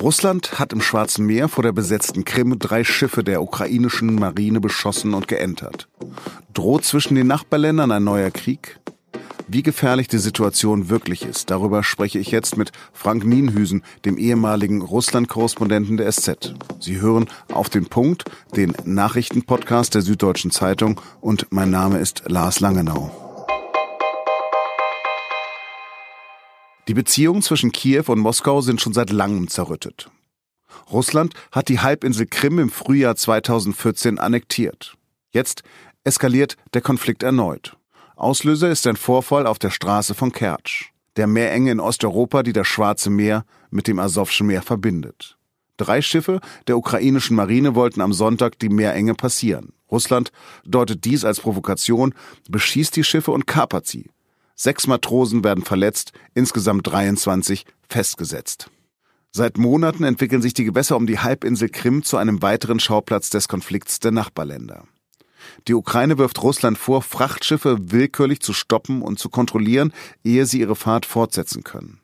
Russland hat im Schwarzen Meer vor der besetzten Krim drei Schiffe der ukrainischen Marine beschossen und geentert. Droht zwischen den Nachbarländern ein neuer Krieg? Wie gefährlich die Situation wirklich ist, darüber spreche ich jetzt mit Frank Nienhüsen, dem ehemaligen Russland-Korrespondenten der SZ. Sie hören auf den Punkt, den Nachrichtenpodcast der Süddeutschen Zeitung und mein Name ist Lars Langenau. Die Beziehungen zwischen Kiew und Moskau sind schon seit langem zerrüttet. Russland hat die Halbinsel Krim im Frühjahr 2014 annektiert. Jetzt eskaliert der Konflikt erneut. Auslöser ist ein Vorfall auf der Straße von Kertsch, der Meerenge in Osteuropa, die das Schwarze Meer mit dem Asowschen Meer verbindet. Drei Schiffe der ukrainischen Marine wollten am Sonntag die Meerenge passieren. Russland deutet dies als Provokation, beschießt die Schiffe und kapert sie. Sechs Matrosen werden verletzt, insgesamt 23 festgesetzt. Seit Monaten entwickeln sich die Gewässer um die Halbinsel Krim zu einem weiteren Schauplatz des Konflikts der Nachbarländer. Die Ukraine wirft Russland vor, Frachtschiffe willkürlich zu stoppen und zu kontrollieren, ehe sie ihre Fahrt fortsetzen können.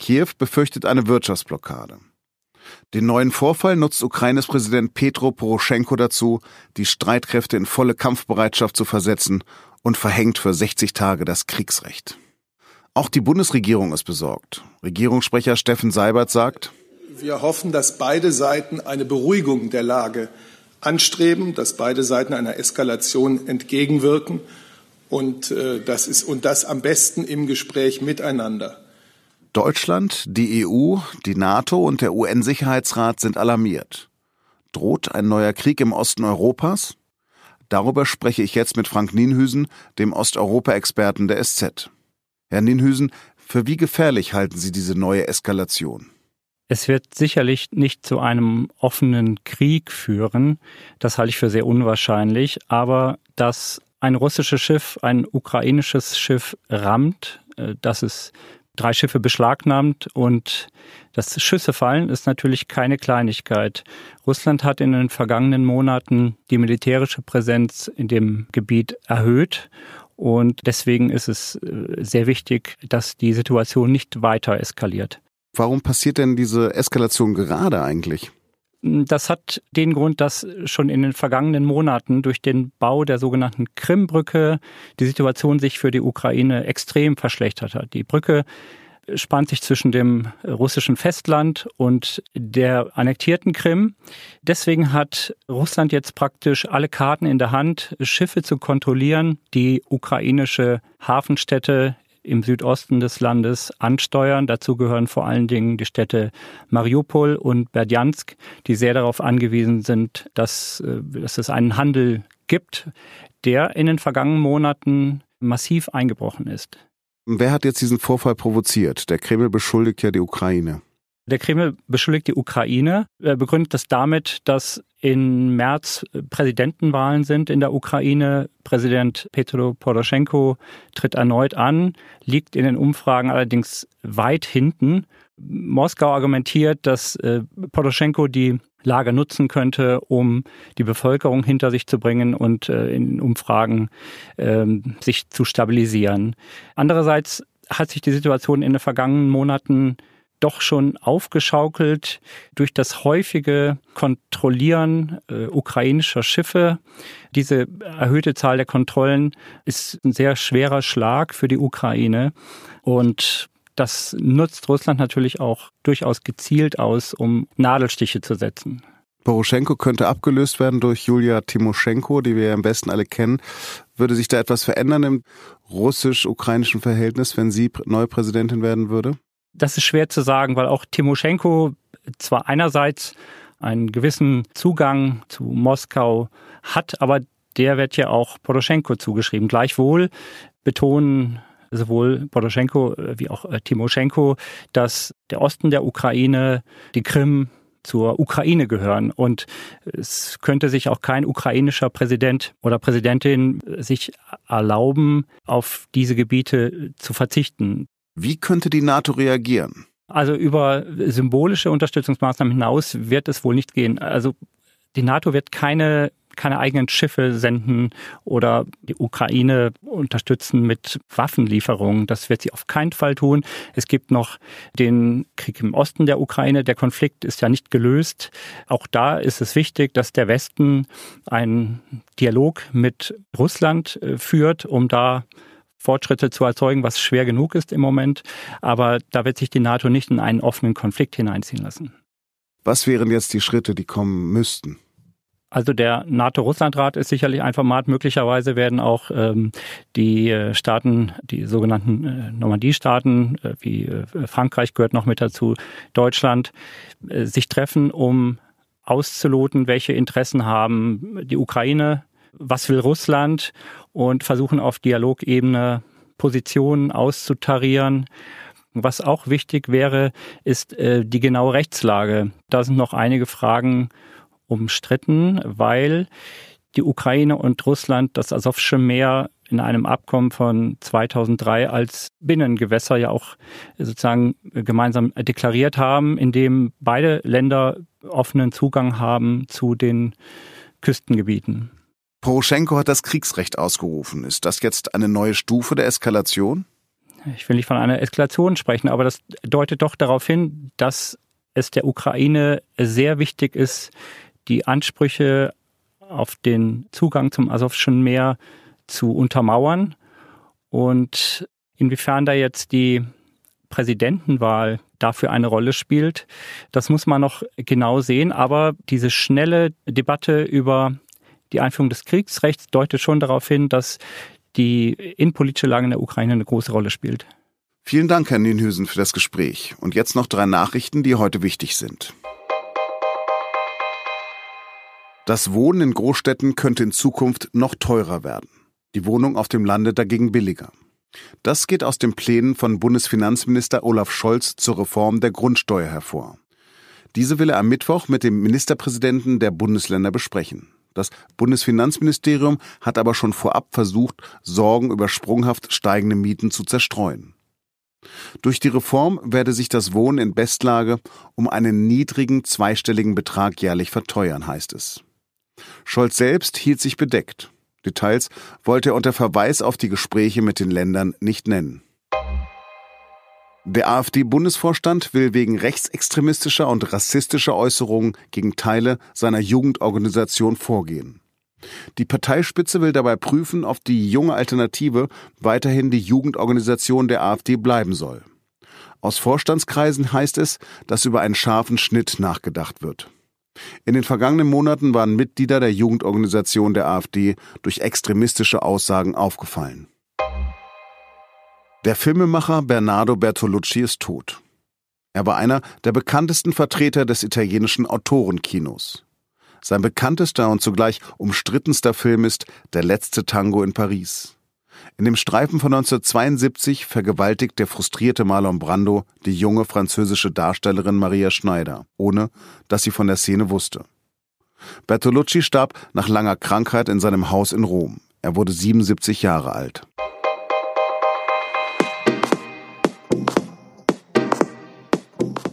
Kiew befürchtet eine Wirtschaftsblockade. Den neuen Vorfall nutzt Ukraines Präsident Petro Poroschenko dazu, die Streitkräfte in volle Kampfbereitschaft zu versetzen und verhängt für 60 Tage das Kriegsrecht. Auch die Bundesregierung ist besorgt. Regierungssprecher Steffen Seibert sagt, wir hoffen, dass beide Seiten eine Beruhigung der Lage anstreben, dass beide Seiten einer Eskalation entgegenwirken und, äh, das, ist, und das am besten im Gespräch miteinander. Deutschland, die EU, die NATO und der UN-Sicherheitsrat sind alarmiert. Droht ein neuer Krieg im Osten Europas? Darüber spreche ich jetzt mit Frank Nienhüsen, dem Osteuropa-Experten der SZ. Herr Nienhüsen, für wie gefährlich halten Sie diese neue Eskalation? Es wird sicherlich nicht zu einem offenen Krieg führen. Das halte ich für sehr unwahrscheinlich. Aber dass ein russisches Schiff ein ukrainisches Schiff rammt, äh, dass es drei Schiffe beschlagnahmt und das Schüsse fallen, ist natürlich keine Kleinigkeit. Russland hat in den vergangenen Monaten die militärische Präsenz in dem Gebiet erhöht und deswegen ist es äh, sehr wichtig, dass die Situation nicht weiter eskaliert. Warum passiert denn diese Eskalation gerade eigentlich? Das hat den Grund, dass schon in den vergangenen Monaten durch den Bau der sogenannten Krimbrücke die Situation sich für die Ukraine extrem verschlechtert hat. Die Brücke spannt sich zwischen dem russischen Festland und der annektierten Krim. Deswegen hat Russland jetzt praktisch alle Karten in der Hand, Schiffe zu kontrollieren, die ukrainische Hafenstädte im Südosten des Landes ansteuern. Dazu gehören vor allen Dingen die Städte Mariupol und Berdjansk, die sehr darauf angewiesen sind, dass, äh, dass es einen Handel gibt, der in den vergangenen Monaten massiv eingebrochen ist. Wer hat jetzt diesen Vorfall provoziert? Der Kreml beschuldigt ja die Ukraine. Der Kreml beschuldigt die Ukraine, er begründet das damit, dass in März Präsidentenwahlen sind in der Ukraine. Präsident Petro Poroschenko tritt erneut an, liegt in den Umfragen allerdings weit hinten. Moskau argumentiert, dass äh, Poroschenko die Lage nutzen könnte, um die Bevölkerung hinter sich zu bringen und äh, in Umfragen ähm, sich zu stabilisieren. Andererseits hat sich die Situation in den vergangenen Monaten doch schon aufgeschaukelt durch das häufige Kontrollieren äh, ukrainischer Schiffe. Diese erhöhte Zahl der Kontrollen ist ein sehr schwerer Schlag für die Ukraine und das nutzt Russland natürlich auch durchaus gezielt aus, um Nadelstiche zu setzen. Poroschenko könnte abgelöst werden durch Julia Timoschenko, die wir ja am besten alle kennen. Würde sich da etwas verändern im russisch-ukrainischen Verhältnis, wenn sie neue Präsidentin werden würde? Das ist schwer zu sagen, weil auch Timoschenko zwar einerseits einen gewissen Zugang zu Moskau hat, aber der wird ja auch Poroschenko zugeschrieben. Gleichwohl betonen sowohl Poroschenko wie auch äh, Timoschenko, dass der Osten der Ukraine, die Krim, zur Ukraine gehören. Und es könnte sich auch kein ukrainischer Präsident oder Präsidentin sich erlauben, auf diese Gebiete zu verzichten. Wie könnte die NATO reagieren? Also über symbolische Unterstützungsmaßnahmen hinaus wird es wohl nicht gehen. Also die NATO wird keine keine eigenen Schiffe senden oder die Ukraine unterstützen mit Waffenlieferungen. Das wird sie auf keinen Fall tun. Es gibt noch den Krieg im Osten der Ukraine. Der Konflikt ist ja nicht gelöst. Auch da ist es wichtig, dass der Westen einen Dialog mit Russland äh, führt, um da Fortschritte zu erzeugen, was schwer genug ist im Moment. Aber da wird sich die NATO nicht in einen offenen Konflikt hineinziehen lassen. Was wären jetzt die Schritte, die kommen müssten? Also der NATO-Russland-Rat ist sicherlich ein Format. Möglicherweise werden auch ähm, die äh, Staaten, die sogenannten äh, Normandie-Staaten, äh, wie äh, Frankreich gehört noch mit dazu, Deutschland, äh, sich treffen, um auszuloten, welche Interessen haben die Ukraine, was will Russland und versuchen auf Dialogebene Positionen auszutarieren. Was auch wichtig wäre, ist äh, die genaue Rechtslage. Da sind noch einige Fragen umstritten, weil die Ukraine und Russland das Asowsche Meer in einem Abkommen von 2003 als Binnengewässer ja auch sozusagen gemeinsam deklariert haben, in dem beide Länder offenen Zugang haben zu den Küstengebieten. Poroschenko hat das Kriegsrecht ausgerufen. Ist das jetzt eine neue Stufe der Eskalation? Ich will nicht von einer Eskalation sprechen, aber das deutet doch darauf hin, dass es der Ukraine sehr wichtig ist, die Ansprüche auf den Zugang zum Asowschen Meer zu untermauern. Und inwiefern da jetzt die Präsidentenwahl dafür eine Rolle spielt, das muss man noch genau sehen. Aber diese schnelle Debatte über die Einführung des Kriegsrechts deutet schon darauf hin, dass die innenpolitische Lage in der Ukraine eine große Rolle spielt. Vielen Dank, Herr Nienhüsen, für das Gespräch. Und jetzt noch drei Nachrichten, die heute wichtig sind. Das Wohnen in Großstädten könnte in Zukunft noch teurer werden. Die Wohnung auf dem Lande dagegen billiger. Das geht aus den Plänen von Bundesfinanzminister Olaf Scholz zur Reform der Grundsteuer hervor. Diese will er am Mittwoch mit dem Ministerpräsidenten der Bundesländer besprechen. Das Bundesfinanzministerium hat aber schon vorab versucht, Sorgen über sprunghaft steigende Mieten zu zerstreuen. Durch die Reform werde sich das Wohnen in Bestlage um einen niedrigen zweistelligen Betrag jährlich verteuern, heißt es. Scholz selbst hielt sich bedeckt. Details wollte er unter Verweis auf die Gespräche mit den Ländern nicht nennen. Der AfD-Bundesvorstand will wegen rechtsextremistischer und rassistischer Äußerungen gegen Teile seiner Jugendorganisation vorgehen. Die Parteispitze will dabei prüfen, ob die junge Alternative weiterhin die Jugendorganisation der AfD bleiben soll. Aus Vorstandskreisen heißt es, dass über einen scharfen Schnitt nachgedacht wird. In den vergangenen Monaten waren Mitglieder der Jugendorganisation der AfD durch extremistische Aussagen aufgefallen. Der Filmemacher Bernardo Bertolucci ist tot. Er war einer der bekanntesten Vertreter des italienischen Autorenkinos. Sein bekanntester und zugleich umstrittenster Film ist Der letzte Tango in Paris. In dem Streifen von 1972 vergewaltigt der frustrierte Marlon Brando die junge französische Darstellerin Maria Schneider, ohne dass sie von der Szene wusste. Bertolucci starb nach langer Krankheit in seinem Haus in Rom. Er wurde 77 Jahre alt.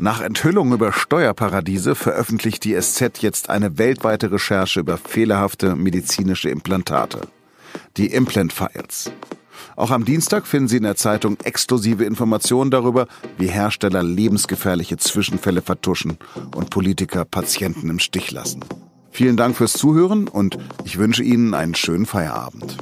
Nach Enthüllung über Steuerparadiese veröffentlicht die SZ jetzt eine weltweite Recherche über fehlerhafte medizinische Implantate die Implant Files. Auch am Dienstag finden Sie in der Zeitung exklusive Informationen darüber, wie Hersteller lebensgefährliche Zwischenfälle vertuschen und Politiker Patienten im Stich lassen. Vielen Dank fürs Zuhören und ich wünsche Ihnen einen schönen Feierabend.